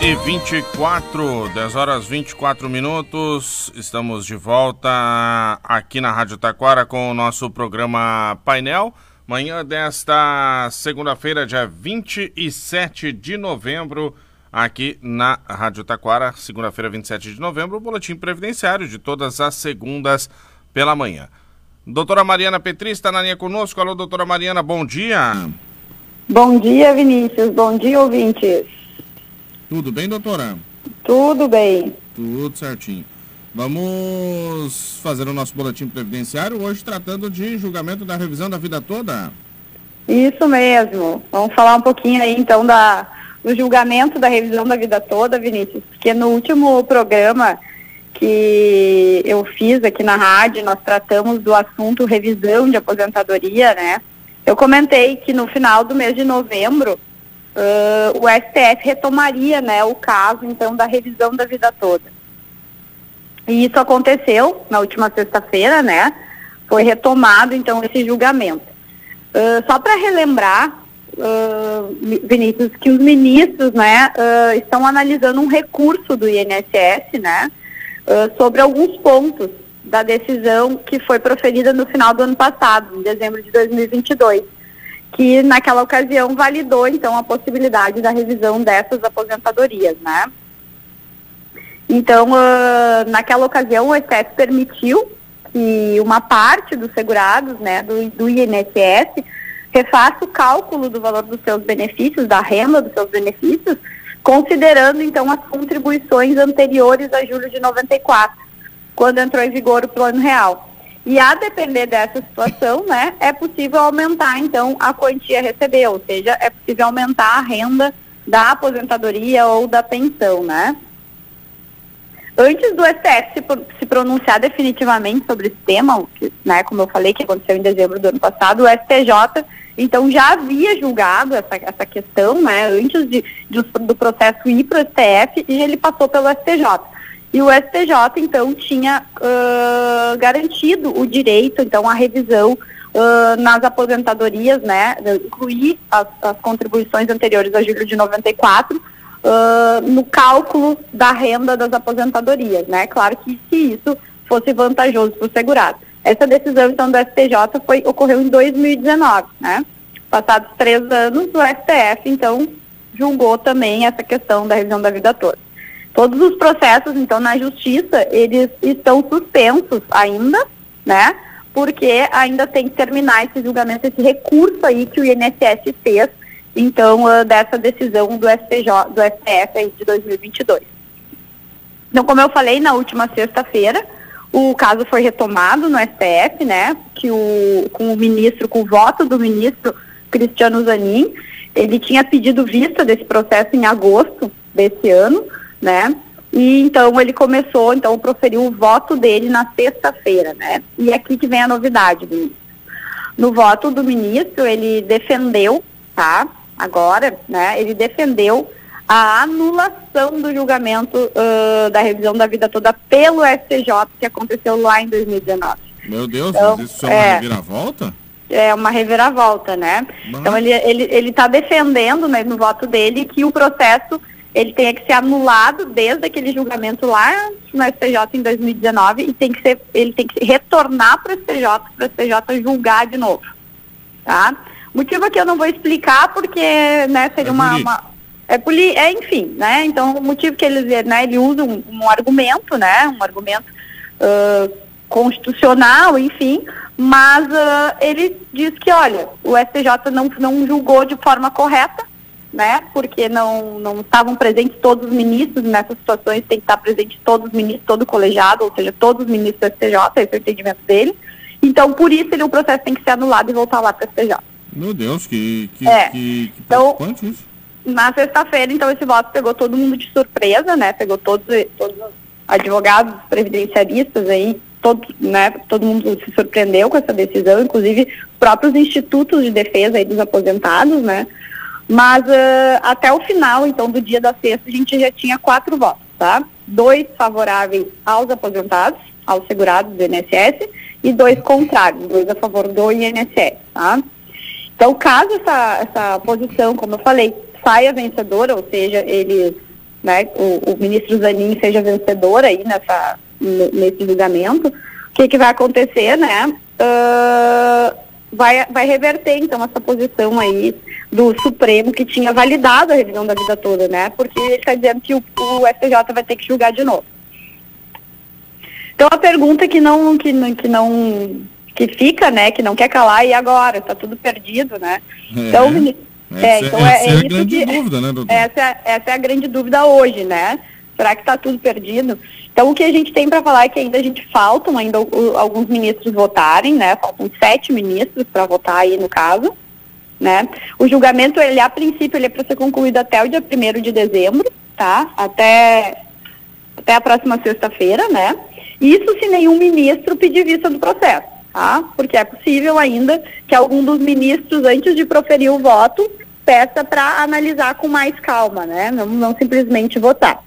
e 24, 10 horas 24 minutos. Estamos de volta aqui na Rádio Taquara com o nosso programa Painel. Manhã desta segunda-feira, dia 27 de novembro, aqui na Rádio Taquara, segunda-feira, 27 de novembro, o boletim previdenciário de todas as segundas pela manhã. Doutora Mariana Petri está na linha conosco. Alô, doutora Mariana, bom dia. Bom dia, Vinícius. Bom dia, ouvintes. Tudo bem, doutora? Tudo bem. Tudo certinho. Vamos fazer o nosso boletim previdenciário hoje tratando de julgamento da revisão da vida toda. Isso mesmo. Vamos falar um pouquinho aí então da, do julgamento da revisão da vida toda, Vinícius, porque no último programa que eu fiz aqui na rádio, nós tratamos do assunto revisão de aposentadoria, né? Eu comentei que no final do mês de novembro uh, o STF retomaria, né, o caso então da revisão da vida toda. E isso aconteceu na última sexta-feira, né? Foi retomado, então, esse julgamento. Uh, só para relembrar, uh, Vinícius, que os ministros, né, uh, estão analisando um recurso do INSS, né, sobre alguns pontos da decisão que foi proferida no final do ano passado, em dezembro de 2022, que naquela ocasião validou, então, a possibilidade da revisão dessas aposentadorias, né. Então, uh, naquela ocasião, o STF permitiu que uma parte dos segurados, né, do, do INSS, refaça o cálculo do valor dos seus benefícios, da renda dos seus benefícios, considerando, então, as contribuições anteriores a julho de 94, quando entrou em vigor o plano real. E a depender dessa situação, né, é possível aumentar, então, a quantia a receber, ou seja, é possível aumentar a renda da aposentadoria ou da pensão, né? Antes do STF se, pronunciar definitivamente sobre esse tema, que, né, como eu falei, que aconteceu em dezembro do ano passado, o STJ então já havia julgado essa, essa questão, né, antes de, de do processo ir para o STF e ele passou pelo STJ. E o STJ, então, tinha uh, garantido o direito, então, à revisão uh, nas aposentadorias, né, incluir as, as contribuições anteriores a julho de 94, uh, no cálculo da renda das aposentadorias, né? Claro que se isso fosse vantajoso para o segurado. Essa decisão, então, do STJ foi, ocorreu em 2019, né? Passados três anos, o STF, então, julgou também essa questão da revisão da vida toda. Todos os processos, então, na justiça, eles estão suspensos ainda, né? Porque ainda tem que terminar esse julgamento, esse recurso aí que o INSS fez então, uh, dessa decisão do STJ, do STF de 2022. Então, como eu falei na última sexta-feira, o caso foi retomado no STF, né, que o, com o ministro, com o voto do ministro Cristiano Zanin, ele tinha pedido vista desse processo em agosto desse ano, né, e então ele começou, então proferiu o voto dele na sexta-feira, né, e aqui que vem a novidade, ministro. No voto do ministro, ele defendeu, tá, agora, né, ele defendeu a anulação do julgamento uh, da revisão da vida toda pelo STJ, que aconteceu lá em 2019. Meu Deus, então, isso é uma é, reviravolta? É uma reviravolta, né? Mas... Então ele ele ele está defendendo, né, no voto dele, que o processo ele tenha que ser anulado desde aquele julgamento lá no STJ em 2019 e tem que ser ele tem que retornar para o STJ para o STJ julgar de novo, tá? Motivo que eu não vou explicar porque, né, seria é uma, uma, é, poli, é enfim, né? Então o motivo que eles, né, ele usa um, um argumento, né, um argumento uh, constitucional, enfim, mas uh, ele diz que, olha, o STJ não, não julgou de forma correta, né? Porque não, não estavam presentes todos os ministros nessas situações, tem que estar presente todos os ministros, todo o colegiado, ou seja, todos os ministros do STJ, esse é o entendimento dele. Então, por isso ele, o processo tem que ser anulado e voltar lá para o STJ. Meu Deus, que, que, é. que, que então, isso. Na sexta-feira, então, esse voto pegou todo mundo de surpresa, né? Pegou todos, todos os advogados previdenciaristas aí, todo, né, todo mundo se surpreendeu com essa decisão, inclusive próprios institutos de defesa aí dos aposentados, né? Mas uh, até o final, então, do dia da sexta, a gente já tinha quatro votos, tá? Dois favoráveis aos aposentados, aos segurados do INSS, e dois contrários, dois a favor do INSS, tá? Então, caso essa, essa posição, como eu falei, saia vencedora, ou seja, eles né, o, o ministro Zanin seja vencedor aí nessa, nesse julgamento, o que, que vai acontecer, né? Uh, vai, vai reverter, então, essa posição aí do Supremo que tinha validado a revisão da vida toda, né? Porque ele está dizendo que o, o STJ vai ter que julgar de novo. Então a pergunta que não, que, que não que fica, né, que não quer calar, e agora? Está tudo perdido, né? É. Então, essa, é, então é, é, é, a grande que, dúvida, né, doutor? Essa, essa é a grande dúvida hoje, né? Será que está tudo perdido? Então, o que a gente tem para falar é que ainda a gente faltam ainda o, alguns ministros votarem, né? Faltam sete ministros para votar aí no caso, né? O julgamento, ele a princípio, ele é para ser concluído até o dia 1 de dezembro, tá? Até, até a próxima sexta-feira, né? Isso se nenhum ministro pedir vista do processo, tá? Porque é possível ainda que algum dos ministros, antes de proferir o voto, peça para analisar com mais calma, né? Não, não simplesmente votar.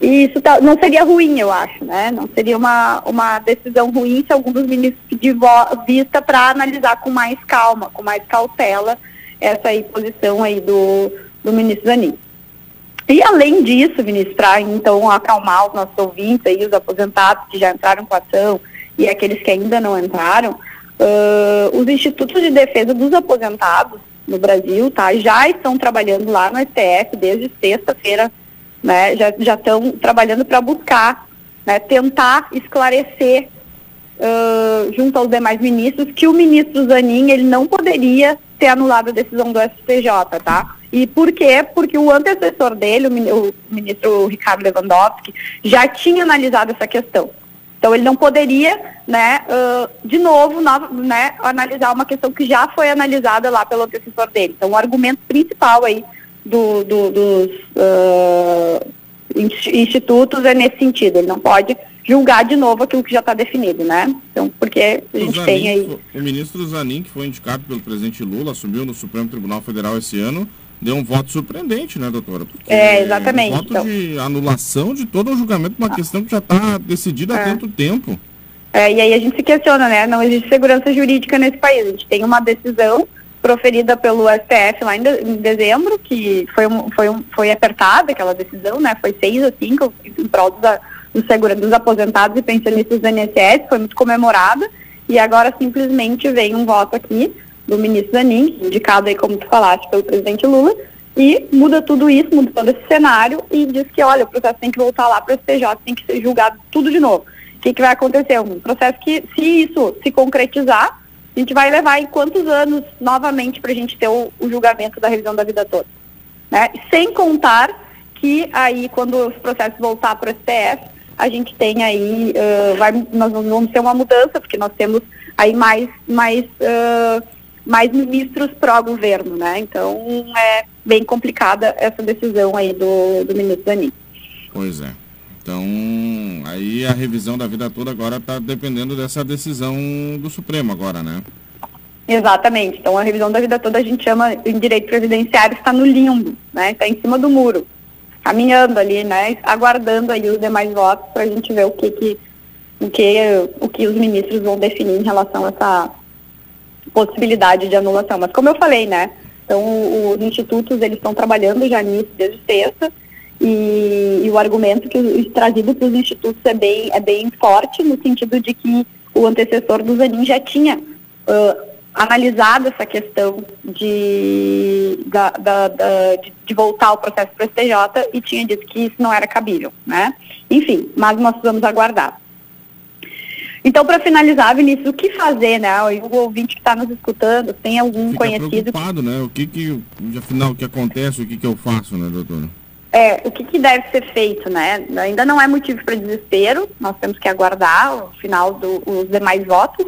E isso tá, não seria ruim, eu acho, né? Não seria uma, uma decisão ruim se algum dos ministros pedir vista para analisar com mais calma, com mais cautela, essa aí, posição aí do, do ministro Zanin. E além disso, Vinícius, para então acalmar os nossos ouvintes aí, os aposentados que já entraram com ação e aqueles que ainda não entraram, uh, os institutos de defesa dos aposentados no Brasil, tá, já estão trabalhando lá no STF desde sexta-feira né, já estão trabalhando para buscar, né, tentar esclarecer uh, junto aos demais ministros que o ministro Zanin ele não poderia ter anulado a decisão do STJ, tá? E por quê? Porque o antecessor dele, o, ministro Ricardo Lewandowski, já tinha analisado essa questão. Então ele não poderia, né, uh, de novo, no, né, analisar uma questão que já foi analisada lá pelo antecessor dele. Então o argumento principal aí do, do, dos uh, institutos é nesse sentido. Ele não pode julgar de novo aquilo que já está definido, né? Então, porque a gente Zanin, tem aí... O ministro Zanin, que foi indicado pelo presidente Lula, assumiu no Supremo Tribunal Federal esse ano, deu um voto surpreendente, né, doutora? Porque é, exatamente. Um voto então... de anulação de todo o julgamento de uma ah. questão que já está decidida há é. tanto tempo. É, e aí a gente se questiona, né? Não existe segurança jurídica nesse país. A gente tem uma decisão proferida pelo STF lá em, de, em dezembro, que foi, um, foi, um, foi apertada aquela decisão, né? Foi 6 a 5 em prol dos, dos, dos aposentados e pensionistas do INSS, foi muito comemorada, e agora simplesmente vem um voto aqui do ministro Zanin, indicado aí, como tu falaste, pelo presidente Lula, e muda tudo isso, muda todo esse cenário e diz que, olha, o processo tem que voltar lá para o STJ, tem que ser julgado tudo de novo. O que, que vai acontecer? Um processo que, se isso se concretizar, a gente vai levar em quantos anos novamente para a gente ter o, o, julgamento da revisão da vida toda. Né? Sem contar que aí, quando os processos voltar para o STF, a gente tem aí, uh, vai, nós vamos ter uma mudança, porque nós temos aí mais, mais, uh, mais ministros pró-governo, né? Então é bem complicada essa decisão aí do, do ministro Dani. Pois é. Então, aí a revisão da vida toda agora está dependendo dessa decisão do Supremo agora, né? Exatamente. Então, a revisão da vida toda a gente chama em direito previdenciário está no limbo, né? Está em cima do muro, caminhando ali, né? Aguardando aí os demais votos para a gente ver o que que o que o que os ministros vão definir em relação a essa possibilidade de anulação. Mas como eu falei, né? Então, os institutos eles estão trabalhando já nisso desde sexta e, e o argumento que trazido para os institutos é bem, é bem forte, no sentido de que o antecessor do Zanin já tinha uh, analisado essa questão de, da, da, da, de, de, voltar o processo para o STJ e tinha dito que isso não era cabível, né? Enfim, mas nós vamos aguardar. Então, para finalizar, Vinícius, o que fazer, né? O ouvinte que está nos escutando, tem algum Fica conhecido... preocupado, né? O que que, afinal, o que acontece, o que que eu faço, né, doutora? É, o que, que, deve ser feito, né? Ainda não é motivo para desespero, nós temos que aguardar o final dos demais votos.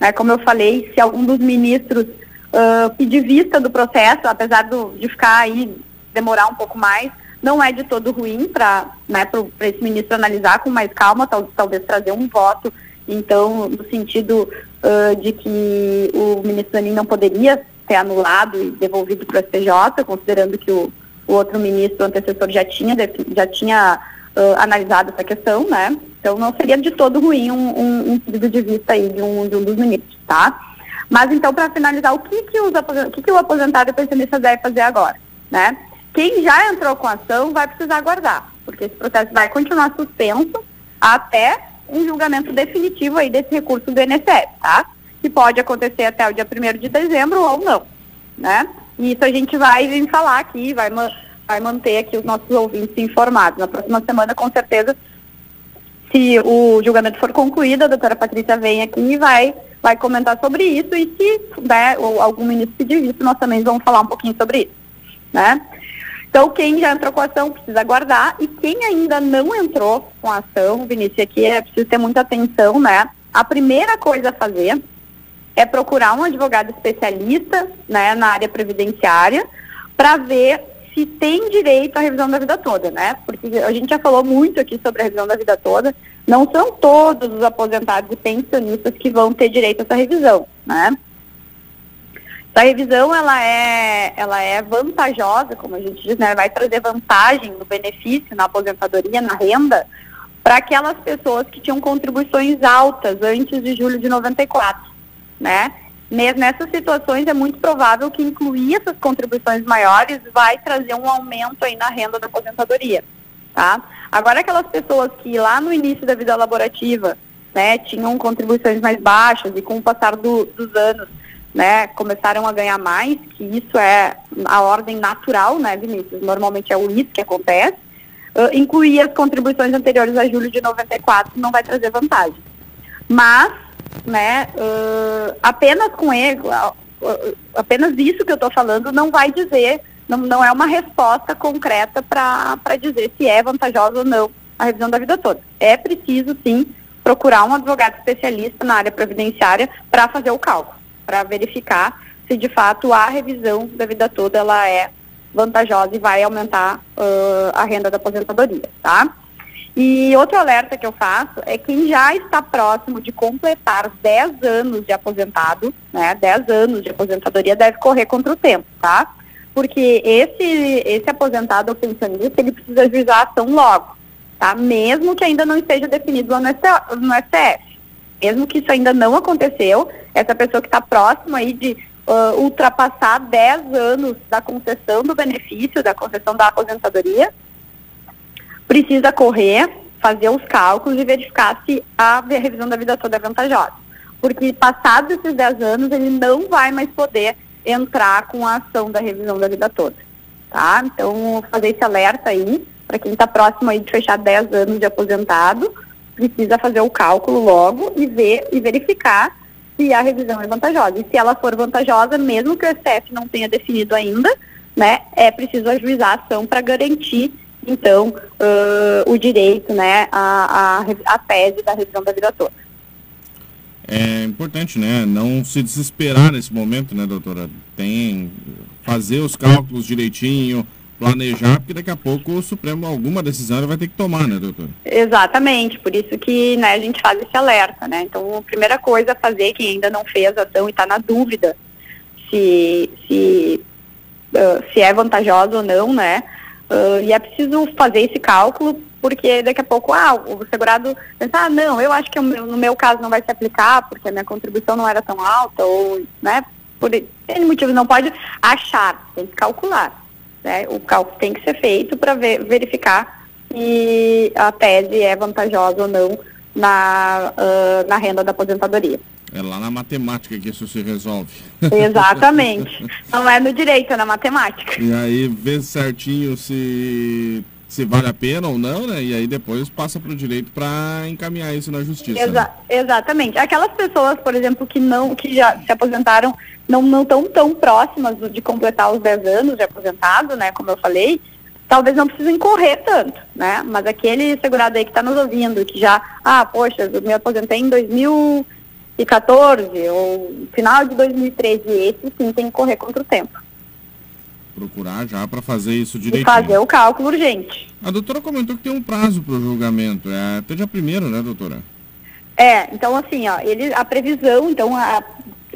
Né? Como eu falei, se algum dos ministros uh, pedir vista do processo, apesar do, de ficar aí, demorar um pouco mais, não é de todo ruim para né, esse ministro analisar com mais calma, tal, talvez trazer um voto, então, no sentido uh, de que o ministro Anin não poderia ter anulado e devolvido para o STJ, considerando que o o outro ministro o antecessor já tinha, já tinha uh, analisado essa questão, né? Então não seria de todo ruim um, um, um pedido de vista aí de um, de um dos ministros, tá? Mas então, para finalizar, o que, que, os, o que, que o aposentado e pensionista deve fazer agora, né? Quem já entrou com ação vai precisar aguardar, porque esse processo vai continuar suspenso até um julgamento definitivo aí desse recurso do INSS, tá? Que pode acontecer até o dia 1 de dezembro ou não, né? E isso a gente vai vir falar aqui, vai, vai manter aqui os nossos ouvintes informados. Na próxima semana, com certeza, se o julgamento for concluído, a doutora Patrícia vem aqui e vai, vai comentar sobre isso e se né, ou algum ministro pedir isso, nós também vamos falar um pouquinho sobre isso, né? Então, quem já entrou com a ação precisa aguardar e quem ainda não entrou com a ação, Vinícius, aqui é preciso ter muita atenção, né? A primeira coisa a fazer é procurar um advogado especialista, né, na área previdenciária, para ver se tem direito à revisão da vida toda, né? Porque a gente já falou muito aqui sobre a revisão da vida toda. Não são todos os aposentados e pensionistas que vão ter direito a essa revisão, né? Essa revisão ela é, ela é vantajosa, como a gente diz, né? Vai trazer vantagem no benefício, na aposentadoria, na renda, para aquelas pessoas que tinham contribuições altas antes de julho de 94, né? Nessas situações é muito provável que incluir essas contribuições maiores vai trazer um aumento aí na renda da aposentadoria, tá? Agora aquelas pessoas que lá no início da vida laborativa, né, tinham contribuições mais baixas e com o passar do, dos anos, né, começaram a ganhar mais, que isso é a ordem natural, né, Vinícius? Normalmente é o isso que acontece. Uh, incluir as contribuições anteriores a julho de 94 não vai trazer vantagem. Mas né, uh, apenas com ele, uh, apenas isso que eu estou falando não vai dizer, não, não é uma resposta concreta para dizer se é vantajosa ou não a revisão da vida toda. É preciso, sim, procurar um advogado especialista na área previdenciária para fazer o cálculo, para verificar se de fato a revisão da vida toda ela é vantajosa e vai aumentar uh, a renda da aposentadoria, tá? E outro alerta que eu faço é quem já está próximo de completar 10 anos de aposentado, né, 10 anos de aposentadoria, deve correr contra o tempo, tá? Porque esse, esse aposentado ou pensionista, ele precisa ajuizar a ação logo, tá? Mesmo que ainda não esteja definido lá no, STF. Mesmo que isso ainda não aconteceu, essa pessoa que está próxima aí de uh, ultrapassar 10 anos da concessão do benefício, da concessão da aposentadoria, precisa correr, fazer os cálculos e verificar se a revisão da vida toda é vantajosa. Porque passados esses 10 anos, ele não vai mais poder entrar com a ação da revisão da vida toda. Tá? Então, fazer esse alerta aí, para quem está próximo aí de fechar 10 anos de aposentado, precisa fazer o cálculo logo e ver e verificar se a revisão é vantajosa. E se ela for vantajosa, mesmo que o STF não tenha definido ainda, né, é preciso ajuizar a ação para garantir então, uh, o direito, né, a, a, a tese da revisão da vida toda. É importante, né, não se desesperar nesse momento, né, doutora? Tem fazer os cálculos direitinho, planejar, porque daqui a pouco o Supremo alguma decisão vai ter que tomar, né, doutora? Exatamente, por isso que né, a gente faz esse alerta, né? Então, a primeira coisa a fazer, quem ainda não fez ação e está na dúvida se, se, uh, se é vantajosa ou não, né? Uh, e é preciso fazer esse cálculo, porque daqui a pouco, ah, o segurado pensa, ah, não, eu acho que no meu caso não vai se aplicar, porque a minha contribuição não era tão alta, ou, né, por N motivos não pode achar, tem que calcular. Né? O cálculo tem que ser feito para ver, verificar se a tese é vantajosa ou não na, uh, na renda da aposentadoria. É lá na matemática que isso se resolve. Exatamente. Não é no direito, é na matemática. E aí vê certinho se se vale a pena ou não, né? E aí depois passa para o direito para encaminhar isso na justiça. Exa né? Exatamente. Aquelas pessoas, por exemplo, que não que já se aposentaram, não não tão tão próximas de completar os 10 anos de aposentado, né? Como eu falei, talvez não precisem correr tanto, né? Mas aquele segurado aí que está nos ouvindo, que já, ah, poxa, eu me aposentei em 2000 2014 ou final de 2013, esse sim tem que correr contra o tempo. Procurar já para fazer isso direitinho. E fazer o cálculo urgente. A doutora comentou que tem um prazo para o julgamento, é até dia primeiro, né, doutora? É, então assim, ó, ele, a previsão, então, a,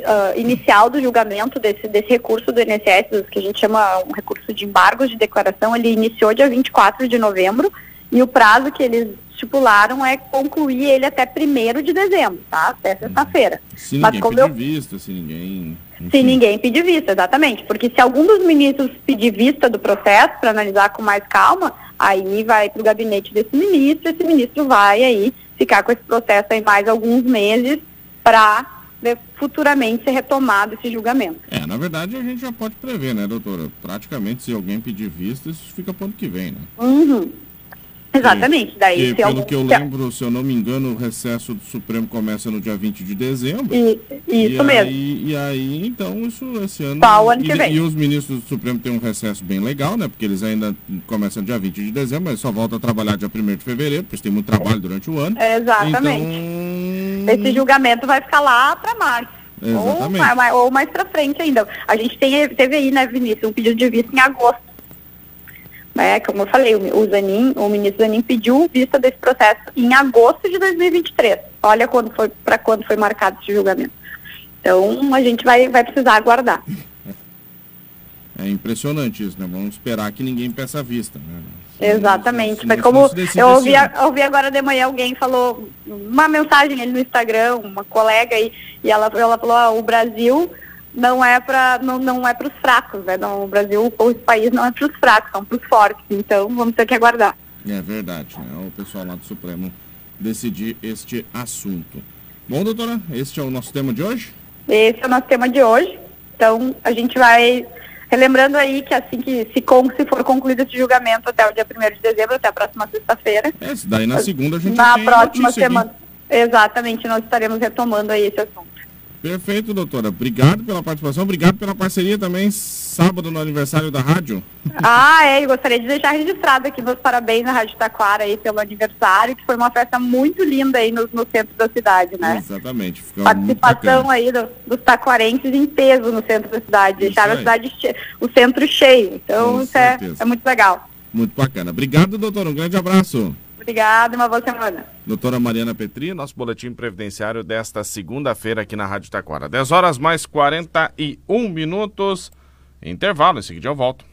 a, inicial do julgamento desse, desse recurso do INSS, que a gente chama um recurso de embargos de declaração, ele iniciou dia 24 de novembro, e o prazo que eles estipularam é concluir ele até 1 de dezembro, tá? Até sexta-feira. Se ninguém Mas como eu... vista, se ninguém... Enfim. Se ninguém pedir vista, exatamente. Porque se algum dos ministros pedir vista do processo para analisar com mais calma, aí vai para o gabinete desse ministro, esse ministro vai aí ficar com esse processo aí mais alguns meses para futuramente ser retomado esse julgamento. É, na verdade a gente já pode prever, né, doutora? Praticamente se alguém pedir vista, isso fica para ano que vem, né? Uhum. Exatamente. Daí, e, pelo algum... que eu lembro, se eu não me engano, o recesso do Supremo começa no dia 20 de dezembro. E, isso e mesmo. Aí, e aí, então, isso esse ano. Qual ano que vem. E os ministros do Supremo têm um recesso bem legal, né? Porque eles ainda começam no dia 20 de dezembro, mas só voltam a trabalhar dia 1 de fevereiro, porque tem muito trabalho durante o ano. Exatamente. Então... Esse julgamento vai ficar lá para março. Exatamente. Ou mais, ou mais para frente ainda. A gente tem, teve aí, né, Vinícius, um pedido de vista em agosto é, como eu falei, o, Zanin, o ministro Zanin pediu vista desse processo em agosto de 2023. Olha quando foi para quando foi marcado esse julgamento. Então a gente vai, vai precisar aguardar. É impressionante isso, né? Vamos esperar que ninguém peça vista. Né? Exatamente. Mas como eu ouvi, ouvi agora de manhã alguém falou uma mensagem ali no Instagram, uma colega aí, e ela, ela falou, ah, o Brasil não é para não, não é para os fracos, né? Não, o Brasil, o país não é para os fracos, são para os fortes. Então vamos ter que aguardar. É verdade, né? O pessoal lá do Supremo decidir este assunto. Bom, doutora, este é o nosso tema de hoje? Esse é o nosso tema de hoje. Então a gente vai relembrando aí que assim que se, se for concluído esse julgamento até o dia 1 de dezembro, até a próxima sexta-feira. É, daí na segunda a gente Na próxima semana. Aqui. Exatamente, nós estaremos retomando aí esse assunto. Perfeito, doutora. Obrigado pela participação, obrigado pela parceria também, sábado no aniversário da rádio. Ah, é, e gostaria de deixar registrado aqui meus parabéns à Rádio Taquara aí pelo aniversário, que foi uma festa muito linda aí no, no centro da cidade, né? Exatamente. Participação aí do, dos taquarenses em peso no centro da cidade, deixaram a cidade, o centro cheio. Então, Com isso é, é muito legal. Muito bacana. Obrigado, doutora. Um grande abraço. Obrigada, uma boa semana. Doutora Mariana Petri, nosso boletim previdenciário desta segunda-feira aqui na Rádio Taquara. 10 horas mais 41 minutos. Intervalo, em seguida eu volto.